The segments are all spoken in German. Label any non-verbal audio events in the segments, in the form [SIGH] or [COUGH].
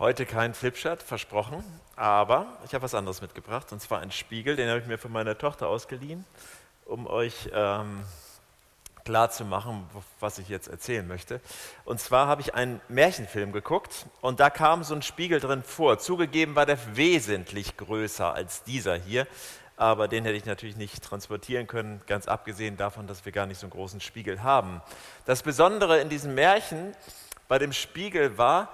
Heute kein Flipchart, versprochen, aber ich habe was anderes mitgebracht und zwar einen Spiegel, den habe ich mir von meiner Tochter ausgeliehen, um euch ähm, klar zu machen, was ich jetzt erzählen möchte. Und zwar habe ich einen Märchenfilm geguckt und da kam so ein Spiegel drin vor. Zugegeben war der wesentlich größer als dieser hier, aber den hätte ich natürlich nicht transportieren können, ganz abgesehen davon, dass wir gar nicht so einen großen Spiegel haben. Das Besondere in diesem Märchen bei dem Spiegel war,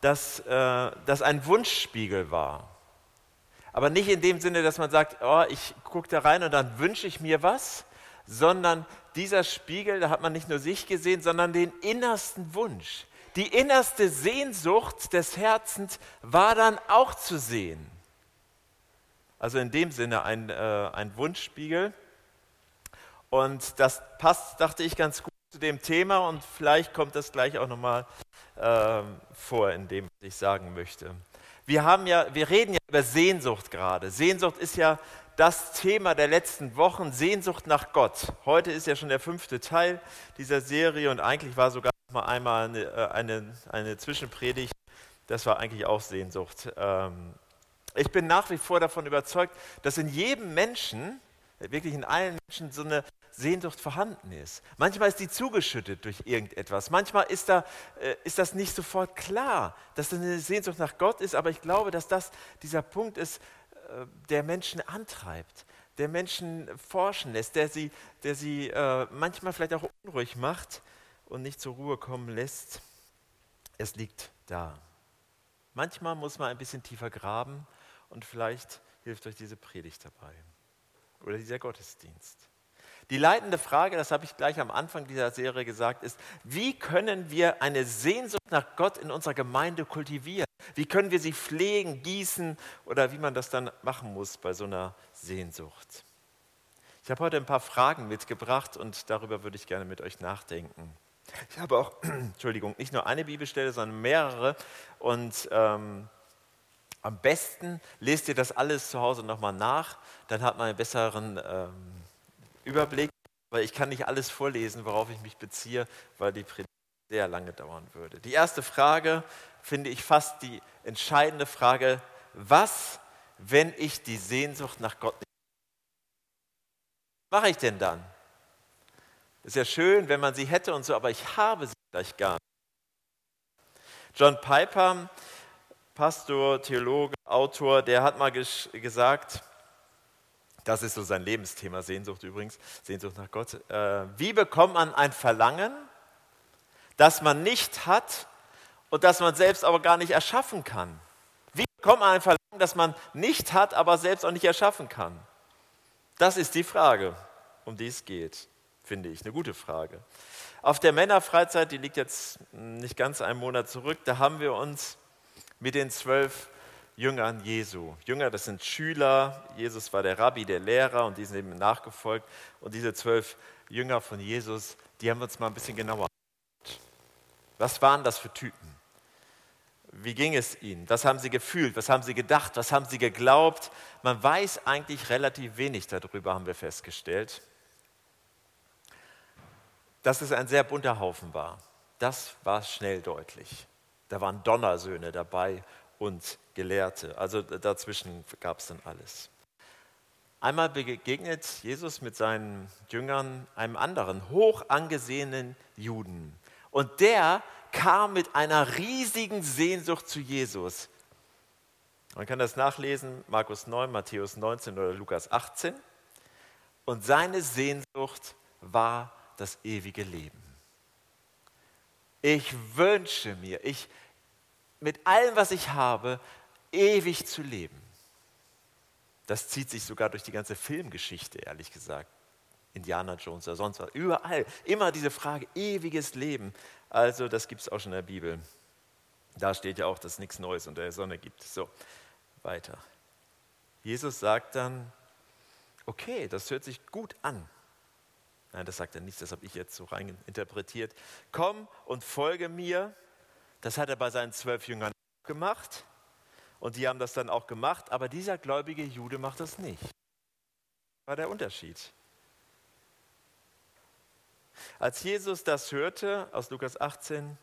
dass äh, das ein Wunschspiegel war. Aber nicht in dem Sinne, dass man sagt, oh, ich gucke da rein und dann wünsche ich mir was, sondern dieser Spiegel, da hat man nicht nur sich gesehen, sondern den innersten Wunsch. Die innerste Sehnsucht des Herzens war dann auch zu sehen. Also in dem Sinne ein, äh, ein Wunschspiegel. Und das passt, dachte ich, ganz gut zu dem Thema und vielleicht kommt das gleich auch nochmal äh, vor in dem, was ich sagen möchte. Wir, haben ja, wir reden ja über Sehnsucht gerade. Sehnsucht ist ja das Thema der letzten Wochen, Sehnsucht nach Gott. Heute ist ja schon der fünfte Teil dieser Serie und eigentlich war sogar mal einmal eine, äh, eine, eine Zwischenpredigt. Das war eigentlich auch Sehnsucht. Ähm, ich bin nach wie vor davon überzeugt, dass in jedem Menschen, wirklich in allen Menschen, so eine Sehnsucht vorhanden ist. Manchmal ist die zugeschüttet durch irgendetwas. Manchmal ist, da, äh, ist das nicht sofort klar, dass das eine Sehnsucht nach Gott ist, aber ich glaube, dass das dieser Punkt ist, äh, der Menschen antreibt, der Menschen forschen lässt, der sie, der sie äh, manchmal vielleicht auch unruhig macht und nicht zur Ruhe kommen lässt. Es liegt da. Manchmal muss man ein bisschen tiefer graben und vielleicht hilft euch diese Predigt dabei oder dieser Gottesdienst. Die leitende Frage, das habe ich gleich am Anfang dieser Serie gesagt, ist, wie können wir eine Sehnsucht nach Gott in unserer Gemeinde kultivieren? Wie können wir sie pflegen, gießen oder wie man das dann machen muss bei so einer Sehnsucht? Ich habe heute ein paar Fragen mitgebracht und darüber würde ich gerne mit euch nachdenken. Ich habe auch, [CLEARS THROAT] Entschuldigung, nicht nur eine Bibelstelle, sondern mehrere und ähm, am besten lest ihr das alles zu Hause nochmal nach, dann hat man einen besseren ähm, Überblick, weil ich kann nicht alles vorlesen, worauf ich mich beziehe, weil die Predigt sehr lange dauern würde. Die erste Frage finde ich fast die entscheidende Frage, was, wenn ich die Sehnsucht nach Gott nicht was mache ich denn dann? Ist ja schön, wenn man sie hätte und so, aber ich habe sie gleich gar nicht. John Piper Pastor, Theologe, Autor, der hat mal gesagt, das ist so sein Lebensthema, Sehnsucht übrigens, Sehnsucht nach Gott. Äh, wie bekommt man ein Verlangen, das man nicht hat und das man selbst aber gar nicht erschaffen kann? Wie bekommt man ein Verlangen, das man nicht hat, aber selbst auch nicht erschaffen kann? Das ist die Frage, um die es geht, finde ich. Eine gute Frage. Auf der Männerfreizeit, die liegt jetzt nicht ganz einen Monat zurück, da haben wir uns mit den zwölf Jüngern Jesu. Jünger, das sind Schüler. Jesus war der Rabbi, der Lehrer und die sind ihm nachgefolgt. Und diese zwölf Jünger von Jesus, die haben wir uns mal ein bisschen genauer angeschaut. Was waren das für Typen? Wie ging es ihnen? Was haben sie gefühlt? Was haben sie gedacht? Was haben sie geglaubt? Man weiß eigentlich relativ wenig darüber, haben wir festgestellt. Dass es ein sehr bunter Haufen war, das war schnell deutlich. Da waren Donnersöhne dabei und Gelehrte. Also dazwischen gab es dann alles. Einmal begegnet Jesus mit seinen Jüngern einem anderen, hoch angesehenen Juden. Und der kam mit einer riesigen Sehnsucht zu Jesus. Man kann das nachlesen, Markus 9, Matthäus 19 oder Lukas 18. Und seine Sehnsucht war das ewige Leben. Ich wünsche mir, ich mit allem, was ich habe, ewig zu leben. Das zieht sich sogar durch die ganze Filmgeschichte, ehrlich gesagt. Indiana Jones oder sonst was. Überall. Immer diese Frage, ewiges Leben. Also, das gibt es auch schon in der Bibel. Da steht ja auch, dass es nichts Neues unter der Sonne gibt. So, weiter. Jesus sagt dann, okay, das hört sich gut an. Nein, das sagt er nicht, das habe ich jetzt so rein interpretiert. Komm und folge mir. Das hat er bei seinen zwölf Jüngern gemacht und die haben das dann auch gemacht, aber dieser gläubige Jude macht das nicht. Das war der Unterschied. Als Jesus das hörte aus Lukas 18,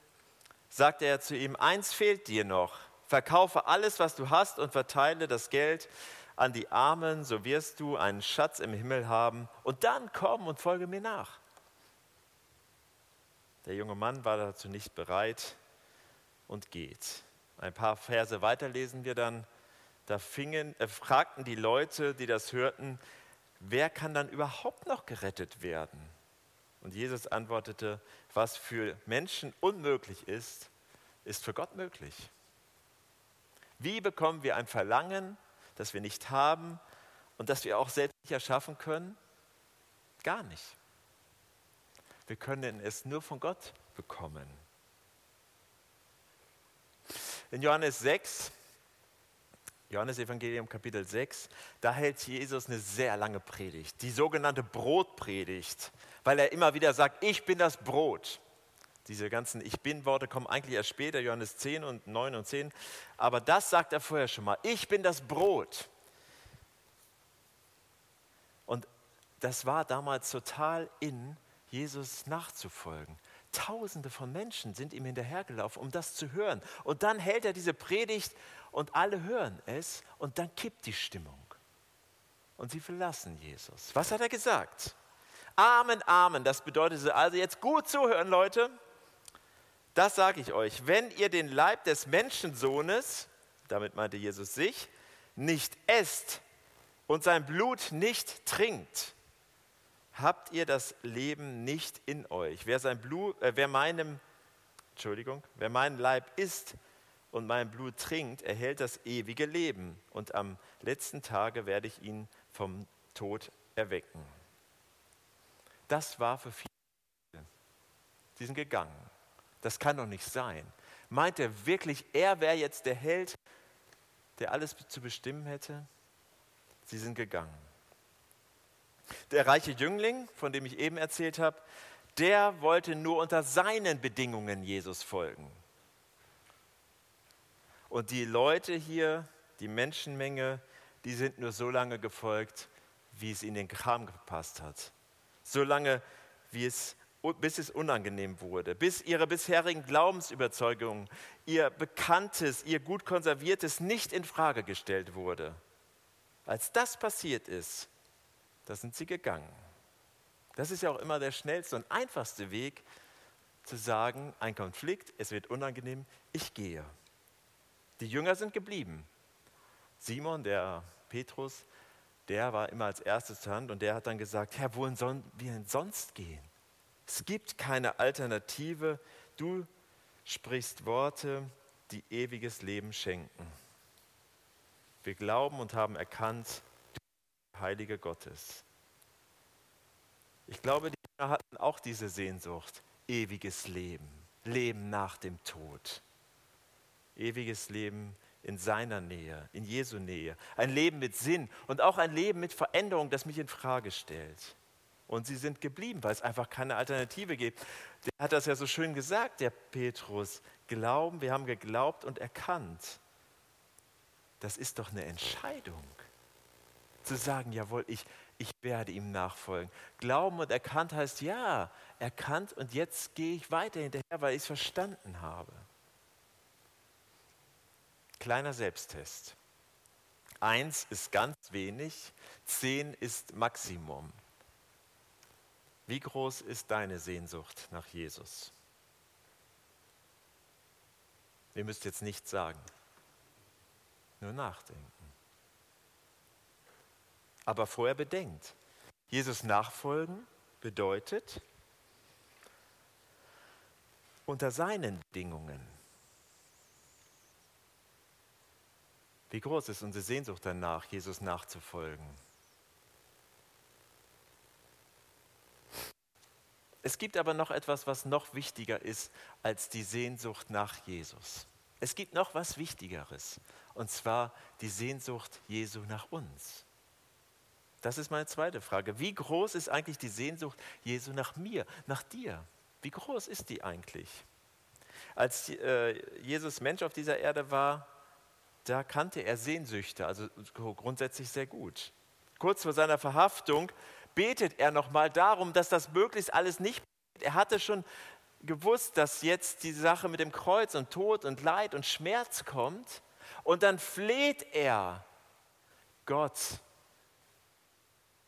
sagte er zu ihm, eins fehlt dir noch. verkaufe alles, was du hast und verteile das Geld an die Armen, so wirst du einen Schatz im Himmel haben und dann komm und folge mir nach. Der junge Mann war dazu nicht bereit und geht. Ein paar Verse weiter lesen wir dann, da fingen, äh, fragten die Leute, die das hörten, wer kann dann überhaupt noch gerettet werden? Und Jesus antwortete, was für Menschen unmöglich ist, ist für Gott möglich. Wie bekommen wir ein Verlangen, das wir nicht haben und das wir auch selbst nicht erschaffen können? Gar nicht. Wir können es nur von Gott bekommen. In Johannes 6, Johannes Evangelium Kapitel 6, da hält Jesus eine sehr lange Predigt, die sogenannte Brotpredigt, weil er immer wieder sagt, ich bin das Brot. Diese ganzen Ich bin-Worte kommen eigentlich erst später, Johannes 10 und 9 und 10. Aber das sagt er vorher schon mal. Ich bin das Brot. Und das war damals total in, Jesus nachzufolgen. Tausende von Menschen sind ihm hinterhergelaufen, um das zu hören. Und dann hält er diese Predigt und alle hören es und dann kippt die Stimmung. Und sie verlassen Jesus. Was hat er gesagt? Amen, Amen. Das bedeutet also jetzt gut zuhören, Leute. Das sage ich euch. Wenn ihr den Leib des Menschensohnes, damit meinte Jesus sich, nicht esst und sein Blut nicht trinkt, habt ihr das Leben nicht in euch. Wer, sein Blut, äh, wer meinem, Entschuldigung, wer meinen Leib isst und mein Blut trinkt, erhält das ewige Leben. Und am letzten Tage werde ich ihn vom Tod erwecken. Das war für viele. Sie sind gegangen. Das kann doch nicht sein. Meint er wirklich, er wäre jetzt der Held, der alles zu bestimmen hätte? Sie sind gegangen. Der reiche Jüngling, von dem ich eben erzählt habe, der wollte nur unter seinen Bedingungen Jesus folgen. Und die Leute hier, die Menschenmenge, die sind nur so lange gefolgt, wie es ihnen den Kram gepasst hat. So lange, wie es bis es unangenehm wurde, bis ihre bisherigen Glaubensüberzeugungen, ihr Bekanntes, ihr gut konserviertes nicht in Frage gestellt wurde. Als das passiert ist, da sind sie gegangen. Das ist ja auch immer der schnellste und einfachste Weg, zu sagen, ein Konflikt, es wird unangenehm, ich gehe. Die Jünger sind geblieben. Simon, der Petrus, der war immer als erstes Hand und der hat dann gesagt, Herr, wohin sollen wir denn sonst gehen? Es gibt keine Alternative. Du sprichst Worte, die ewiges Leben schenken. Wir glauben und haben erkannt, Heilige Gottes. Ich glaube, die Jünger hatten auch diese Sehnsucht, ewiges Leben, Leben nach dem Tod. Ewiges Leben in seiner Nähe, in Jesu Nähe. Ein Leben mit Sinn und auch ein Leben mit Veränderung, das mich in Frage stellt. Und sie sind geblieben, weil es einfach keine Alternative gibt. Der hat das ja so schön gesagt, der Petrus. Glauben, wir haben geglaubt und erkannt. Das ist doch eine Entscheidung. Zu sagen, jawohl, ich, ich werde ihm nachfolgen. Glauben und erkannt heißt, ja, erkannt und jetzt gehe ich weiter hinterher, weil ich es verstanden habe. Kleiner Selbsttest. Eins ist ganz wenig, zehn ist Maximum. Wie groß ist deine Sehnsucht nach Jesus? Ihr müsst jetzt nichts sagen, nur nachdenken. Aber vorher bedenkt, Jesus nachfolgen bedeutet unter seinen Bedingungen. Wie groß ist unsere Sehnsucht danach, Jesus nachzufolgen? Es gibt aber noch etwas, was noch wichtiger ist als die Sehnsucht nach Jesus. Es gibt noch was Wichtigeres, und zwar die Sehnsucht Jesu nach uns. Das ist meine zweite Frage. Wie groß ist eigentlich die Sehnsucht Jesu nach mir, nach dir? Wie groß ist die eigentlich? Als äh, Jesus Mensch auf dieser Erde war, da kannte er Sehnsüchte, also grundsätzlich sehr gut. Kurz vor seiner Verhaftung betet er nochmal darum, dass das möglichst alles nicht. Er hatte schon gewusst, dass jetzt die Sache mit dem Kreuz und Tod und Leid und Schmerz kommt. Und dann fleht er Gott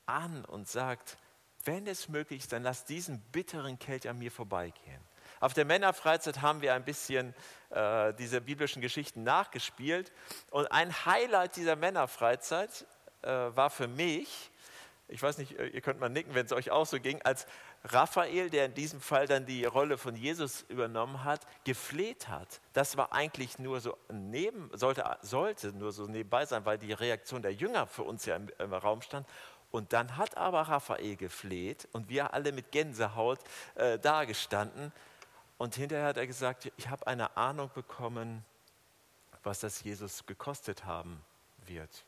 an und sagt, wenn es möglich ist, dann lass diesen bitteren Kelch an mir vorbeigehen. Auf der Männerfreizeit haben wir ein bisschen äh, diese biblischen Geschichten nachgespielt. Und ein Highlight dieser Männerfreizeit äh, war für mich, ich weiß nicht, ihr könnt mal nicken, wenn es euch auch so ging, als Raphael, der in diesem Fall dann die Rolle von Jesus übernommen hat, gefleht hat. Das war eigentlich nur so neben, sollte, sollte nur so nebenbei sein, weil die Reaktion der Jünger für uns ja im, im Raum stand. Und dann hat aber Raphael gefleht und wir alle mit Gänsehaut äh, dagestanden. Und hinterher hat er gesagt, ich habe eine Ahnung bekommen, was das Jesus gekostet haben wird.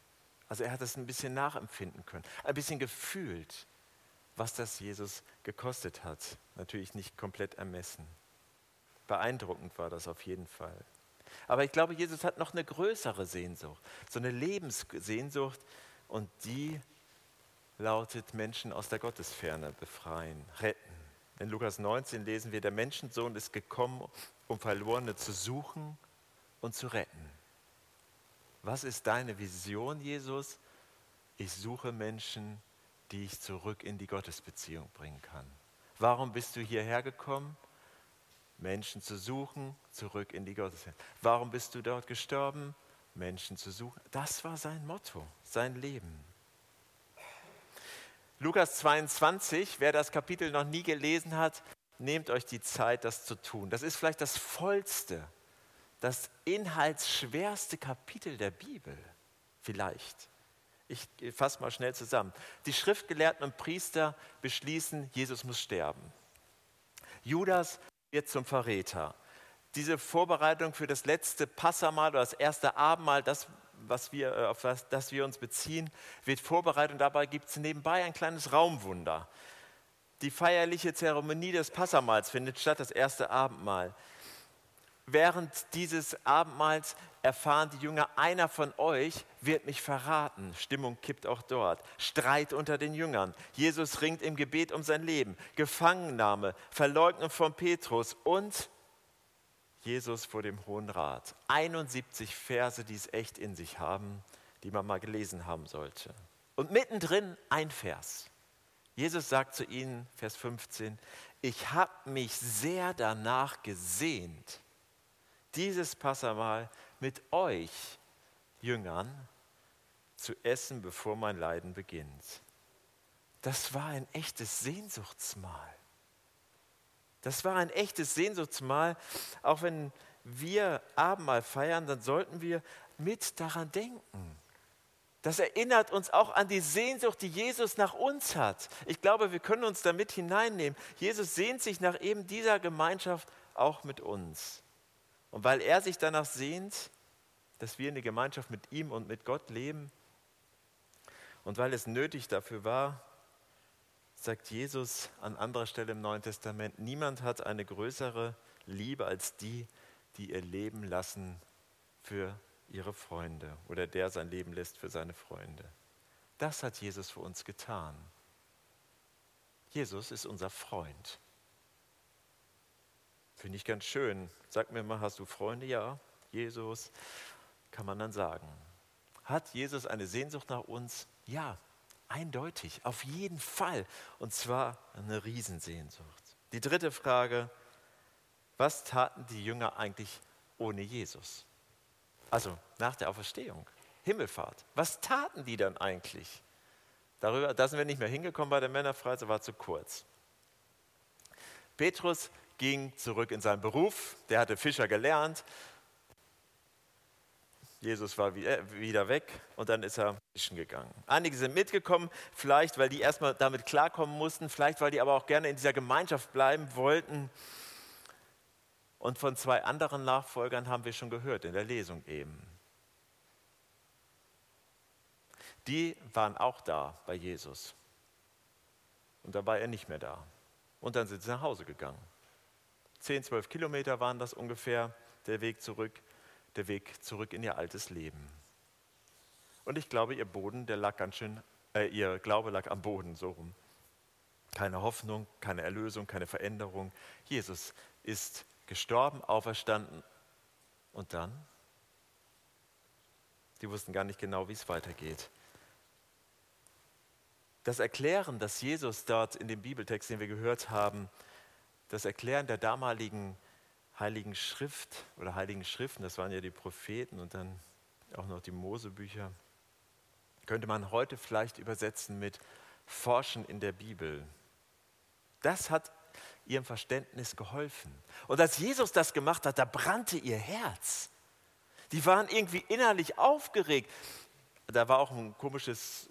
Also er hat es ein bisschen nachempfinden können, ein bisschen gefühlt, was das Jesus gekostet hat. Natürlich nicht komplett ermessen. Beeindruckend war das auf jeden Fall. Aber ich glaube, Jesus hat noch eine größere Sehnsucht, so eine Lebenssehnsucht und die lautet Menschen aus der Gottesferne befreien, retten. In Lukas 19 lesen wir, der Menschensohn ist gekommen, um Verlorene zu suchen und zu retten. Was ist deine Vision, Jesus? Ich suche Menschen, die ich zurück in die Gottesbeziehung bringen kann. Warum bist du hierher gekommen? Menschen zu suchen, zurück in die Gottesbeziehung. Warum bist du dort gestorben? Menschen zu suchen. Das war sein Motto, sein Leben. Lukas 22, wer das Kapitel noch nie gelesen hat, nehmt euch die Zeit, das zu tun. Das ist vielleicht das vollste, das inhaltsschwerste Kapitel der Bibel. Vielleicht. Ich fasse mal schnell zusammen. Die Schriftgelehrten und Priester beschließen, Jesus muss sterben. Judas wird zum Verräter. Diese Vorbereitung für das letzte Passamal oder das erste Abendmahl, das, was wir, äh, auf das, das wir uns beziehen, wird vorbereitet und dabei gibt es nebenbei ein kleines Raumwunder. Die feierliche Zeremonie des Passamals findet statt, das erste Abendmahl während dieses Abendmahls erfahren die Jünger, einer von euch wird mich verraten. Stimmung kippt auch dort. Streit unter den Jüngern. Jesus ringt im Gebet um sein Leben. Gefangennahme, Verleugnung von Petrus und Jesus vor dem Hohen Rat. 71 Verse, die es echt in sich haben, die man mal gelesen haben sollte. Und mittendrin ein Vers. Jesus sagt zu ihnen, Vers 15, ich habe mich sehr danach gesehnt, dieses Passamal mit euch Jüngern zu essen, bevor mein Leiden beginnt. Das war ein echtes Sehnsuchtsmahl. Das war ein echtes Sehnsuchtsmahl. Auch wenn wir Abendmahl feiern, dann sollten wir mit daran denken. Das erinnert uns auch an die Sehnsucht, die Jesus nach uns hat. Ich glaube, wir können uns damit hineinnehmen. Jesus sehnt sich nach eben dieser Gemeinschaft auch mit uns. Und weil er sich danach sehnt, dass wir in der Gemeinschaft mit ihm und mit Gott leben, und weil es nötig dafür war, sagt Jesus an anderer Stelle im Neuen Testament, niemand hat eine größere Liebe als die, die ihr Leben lassen für ihre Freunde oder der sein Leben lässt für seine Freunde. Das hat Jesus für uns getan. Jesus ist unser Freund. Finde ich ganz schön. Sag mir mal, hast du Freunde? Ja, Jesus, kann man dann sagen. Hat Jesus eine Sehnsucht nach uns? Ja, eindeutig, auf jeden Fall. Und zwar eine Riesensehnsucht. Die dritte Frage, was taten die Jünger eigentlich ohne Jesus? Also nach der Auferstehung, Himmelfahrt. Was taten die dann eigentlich? Darüber, da sind wir nicht mehr hingekommen bei der Männerfreizeit, war zu kurz. Petrus ging zurück in seinen Beruf, der hatte Fischer gelernt. Jesus war äh, wieder weg und dann ist er fischen gegangen. Einige sind mitgekommen, vielleicht weil die erstmal damit klarkommen mussten, vielleicht weil die aber auch gerne in dieser Gemeinschaft bleiben wollten. Und von zwei anderen Nachfolgern haben wir schon gehört in der Lesung eben. Die waren auch da bei Jesus. Und da war er nicht mehr da. Und dann sind sie nach Hause gegangen. 10, 12 Kilometer waren das ungefähr, der Weg zurück, der Weg zurück in ihr altes Leben. Und ich glaube, ihr Boden, der lag ganz schön, äh, ihr Glaube lag am Boden, so rum. Keine Hoffnung, keine Erlösung, keine Veränderung. Jesus ist gestorben, auferstanden und dann? Die wussten gar nicht genau, wie es weitergeht. Das Erklären, das Jesus dort in dem Bibeltext, den wir gehört haben, das Erklären der damaligen Heiligen Schrift oder Heiligen Schriften, das waren ja die Propheten und dann auch noch die Mosebücher, könnte man heute vielleicht übersetzen mit Forschen in der Bibel. Das hat ihrem Verständnis geholfen. Und als Jesus das gemacht hat, da brannte ihr Herz. Die waren irgendwie innerlich aufgeregt. Da war auch ein komisches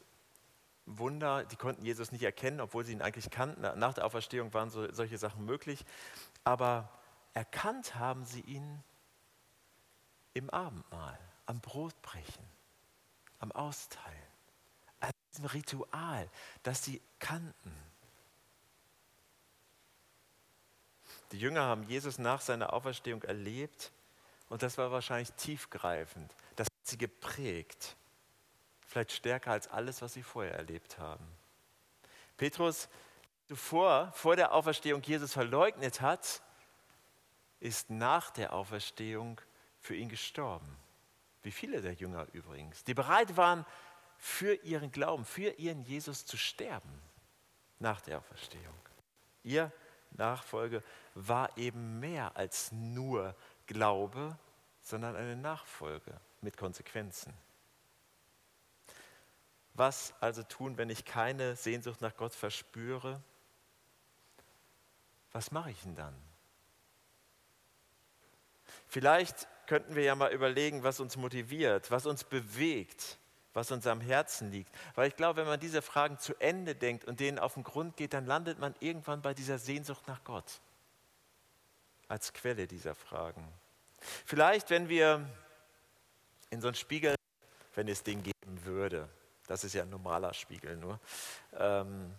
Wunder, die konnten Jesus nicht erkennen, obwohl sie ihn eigentlich kannten. Nach der Auferstehung waren so, solche Sachen möglich. Aber erkannt haben sie ihn im Abendmahl, am Brotbrechen, am Austeilen, an diesem Ritual, das sie kannten. Die Jünger haben Jesus nach seiner Auferstehung erlebt und das war wahrscheinlich tiefgreifend. Das hat sie geprägt. Vielleicht stärker als alles, was sie vorher erlebt haben. Petrus, zuvor, vor der Auferstehung Jesus verleugnet hat, ist nach der Auferstehung für ihn gestorben. Wie viele der Jünger übrigens, die bereit waren, für ihren Glauben, für ihren Jesus zu sterben nach der Auferstehung. Ihr Nachfolge war eben mehr als nur Glaube, sondern eine Nachfolge mit Konsequenzen. Was also tun, wenn ich keine Sehnsucht nach Gott verspüre? Was mache ich denn dann? Vielleicht könnten wir ja mal überlegen, was uns motiviert, was uns bewegt, was uns am Herzen liegt. Weil ich glaube, wenn man diese Fragen zu Ende denkt und denen auf den Grund geht, dann landet man irgendwann bei dieser Sehnsucht nach Gott als Quelle dieser Fragen. Vielleicht, wenn wir in so einen Spiegel, wenn es den geben würde, das ist ja ein normaler Spiegel nur, ähm,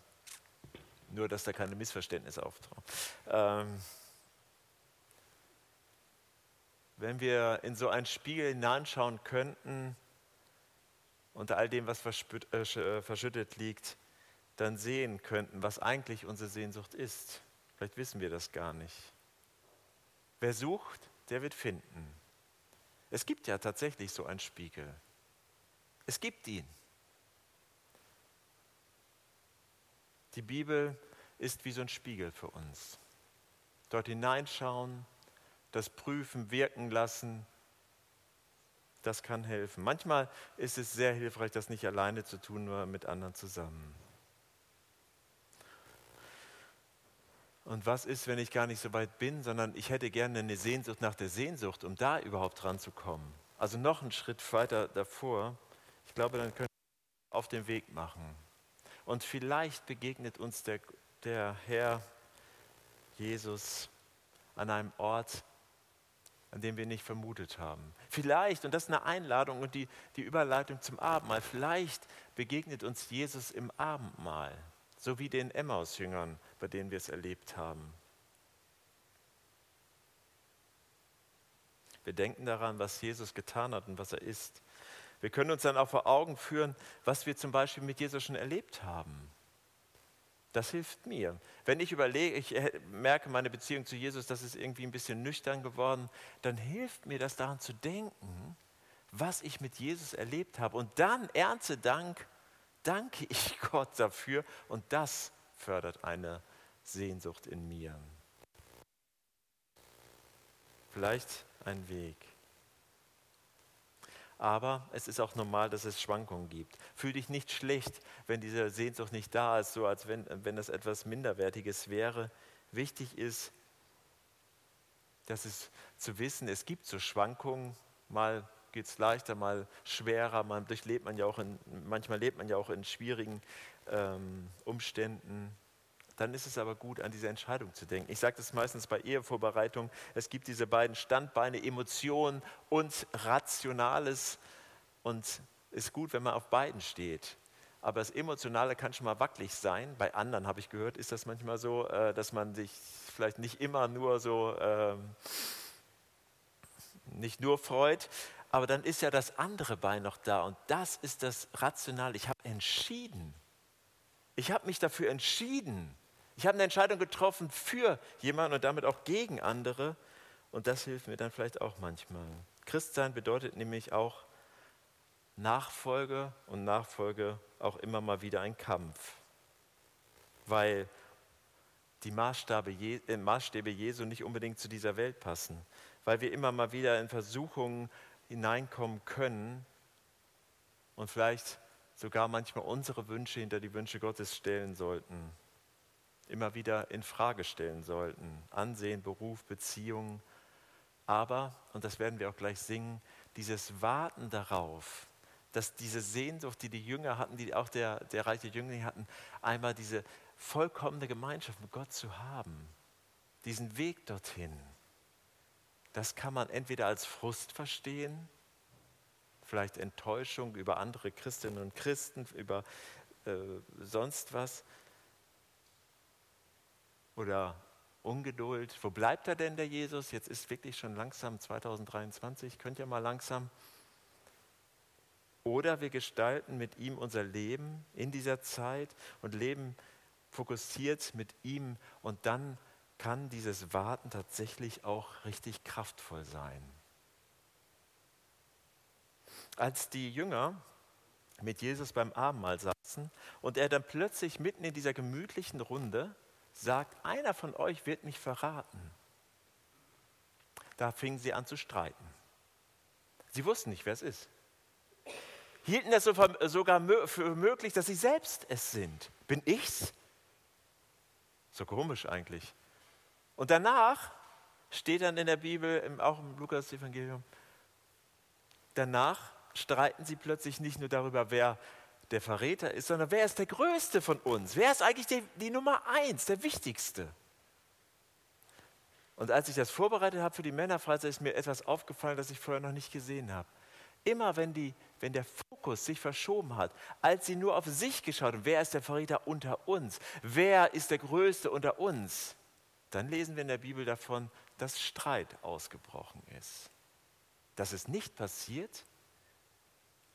nur dass da keine Missverständnisse auftauchen. Ähm, wenn wir in so einen Spiegel hineinschauen könnten, unter all dem, was äh, äh, verschüttet liegt, dann sehen könnten, was eigentlich unsere Sehnsucht ist. Vielleicht wissen wir das gar nicht. Wer sucht, der wird finden. Es gibt ja tatsächlich so einen Spiegel. Es gibt ihn. Die Bibel ist wie so ein Spiegel für uns. Dort hineinschauen, das prüfen, wirken lassen, das kann helfen. Manchmal ist es sehr hilfreich, das nicht alleine zu tun, nur mit anderen zusammen. Und was ist, wenn ich gar nicht so weit bin, sondern ich hätte gerne eine Sehnsucht nach der Sehnsucht, um da überhaupt dran zu kommen? Also noch einen Schritt weiter davor. Ich glaube, dann können wir auf den Weg machen. Und vielleicht begegnet uns der, der Herr Jesus an einem Ort, an dem wir nicht vermutet haben. Vielleicht, und das ist eine Einladung und die, die Überleitung zum Abendmahl, vielleicht begegnet uns Jesus im Abendmahl, so wie den Emmaus-Jüngern, bei denen wir es erlebt haben. Wir denken daran, was Jesus getan hat und was er ist. Wir können uns dann auch vor Augen führen, was wir zum Beispiel mit Jesus schon erlebt haben. Das hilft mir. Wenn ich überlege, ich äh, merke meine Beziehung zu Jesus, das ist irgendwie ein bisschen nüchtern geworden, dann hilft mir das daran zu denken, was ich mit Jesus erlebt habe. Und dann, Erntedank, danke ich [LAUGHS] Gott dafür und das fördert eine Sehnsucht in mir. Vielleicht ein Weg. Aber es ist auch normal, dass es Schwankungen gibt. Fühl dich nicht schlecht, wenn diese Sehnsucht nicht da ist, so als wenn, wenn das etwas Minderwertiges wäre. Wichtig ist, dass es zu wissen, es gibt so Schwankungen. Mal geht es leichter, mal schwerer. Man durchlebt man ja auch in, manchmal lebt man ja auch in schwierigen ähm, Umständen. Dann ist es aber gut, an diese Entscheidung zu denken. Ich sage das meistens bei Ehevorbereitung. Es gibt diese beiden Standbeine, Emotionen und Rationales. Und es ist gut, wenn man auf beiden steht. Aber das Emotionale kann schon mal wackelig sein. Bei anderen, habe ich gehört, ist das manchmal so, äh, dass man sich vielleicht nicht immer nur so, ähm, nicht nur freut. Aber dann ist ja das andere Bein noch da. Und das ist das Rationale. Ich habe entschieden. Ich habe mich dafür entschieden Ich habe eine Entscheidung getroffen für jemanden und damit auch gegen andere. Und das hilft mir dann vielleicht auch manchmal. Christsein bedeutet nämlich auch Nachfolge und Nachfolge auch immer mal wieder ein Kampf. Weil die Maßstäbe, äh, Maßstäbe Jesu nicht unbedingt zu dieser Welt passen. Weil wir immer mal wieder in Versuchungen hineinkommen können und vielleicht sogar manchmal unsere Wünsche hinter die Wünsche Gottes stellen sollten. Immer wieder in Frage stellen sollten. Ansehen, Beruf, Beziehungen. Aber, und das werden wir auch gleich singen, dieses Warten darauf, dass diese Sehnsucht, die die Jünger hatten, die auch der, der reiche Jüngling hatten, einmal diese vollkommene Gemeinschaft mit Gott zu haben, diesen Weg dorthin, das kann man entweder als Frust verstehen, vielleicht Enttäuschung über andere Christinnen und Christen, über äh, sonst was, oder Ungeduld. Wo bleibt er denn, der Jesus? Jetzt ist wirklich schon langsam 2023, könnt ihr mal langsam. Oder wir gestalten mit ihm unser Leben in dieser Zeit und leben fokussiert mit ihm und dann kann dieses Warten tatsächlich auch richtig kraftvoll sein. Als die Jünger mit Jesus beim Abendmahl saßen und er dann plötzlich mitten in dieser gemütlichen Runde sagt, einer von euch wird mich verraten. Da fingen sie an zu streiten. Sie wussten nicht, wer es ist. Hielten es sogar für möglich, dass sie selbst es sind. Bin ich's? So komisch eigentlich. Und danach steht dann in der Bibel, auch im Lukas-Evangelium, danach streiten sie plötzlich nicht nur darüber, wer der Verräter ist, sondern wer ist der Größte von uns? Wer ist eigentlich die, die Nummer eins, der Wichtigste? Und als ich das vorbereitet habe für die Männerfreizeit, ist mir etwas aufgefallen, das ich vorher noch nicht gesehen habe. Immer wenn, die, wenn der Fokus sich verschoben hat, als sie nur auf sich geschaut haben, wer ist der Verräter unter uns? Wer ist der Größte unter uns? Dann lesen wir in der Bibel davon, dass Streit ausgebrochen ist. Das ist nicht passiert,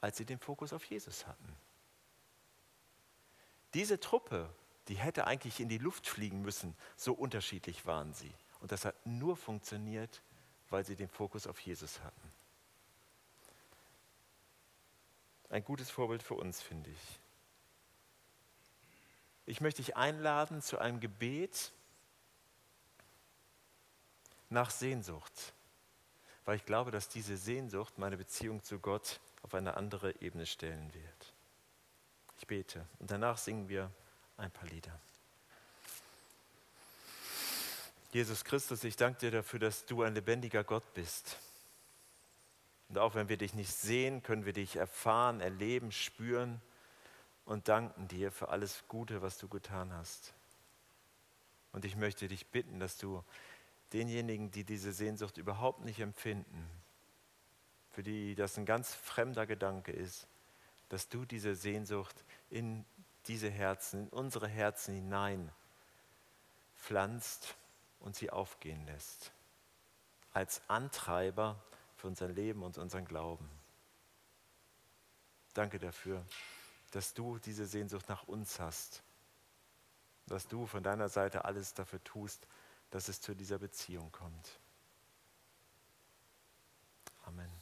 als sie den Fokus auf Jesus hatten. Diese Truppe, die hätte eigentlich in die Luft fliegen müssen, so unterschiedlich waren sie. Und das hat nur funktioniert, weil sie den Fokus auf Jesus hatten. Ein gutes Vorbild für uns, finde ich. Ich möchte dich einladen zu einem Gebet nach Sehnsucht, weil ich glaube, dass diese Sehnsucht meine Beziehung zu Gott auf eine andere Ebene stellen wird. Ich bete und danach singen wir ein paar Lieder. Jesus Christus, ich danke dir dafür, dass du ein lebendiger Gott bist. Und auch wenn wir dich nicht sehen, können wir dich erfahren, erleben, spüren und danken dir für alles Gute, was du getan hast. Und ich möchte dich bitten, dass du denjenigen, die diese Sehnsucht überhaupt nicht empfinden, für die das ein ganz fremder Gedanke ist, dass du diese Sehnsucht in diese Herzen, in unsere Herzen hinein pflanzt und sie aufgehen lässt. Als Antreiber für unser Leben und unseren Glauben. Danke dafür, dass du diese Sehnsucht nach uns hast. Dass du von deiner Seite alles dafür tust, dass es zu dieser Beziehung kommt. Amen.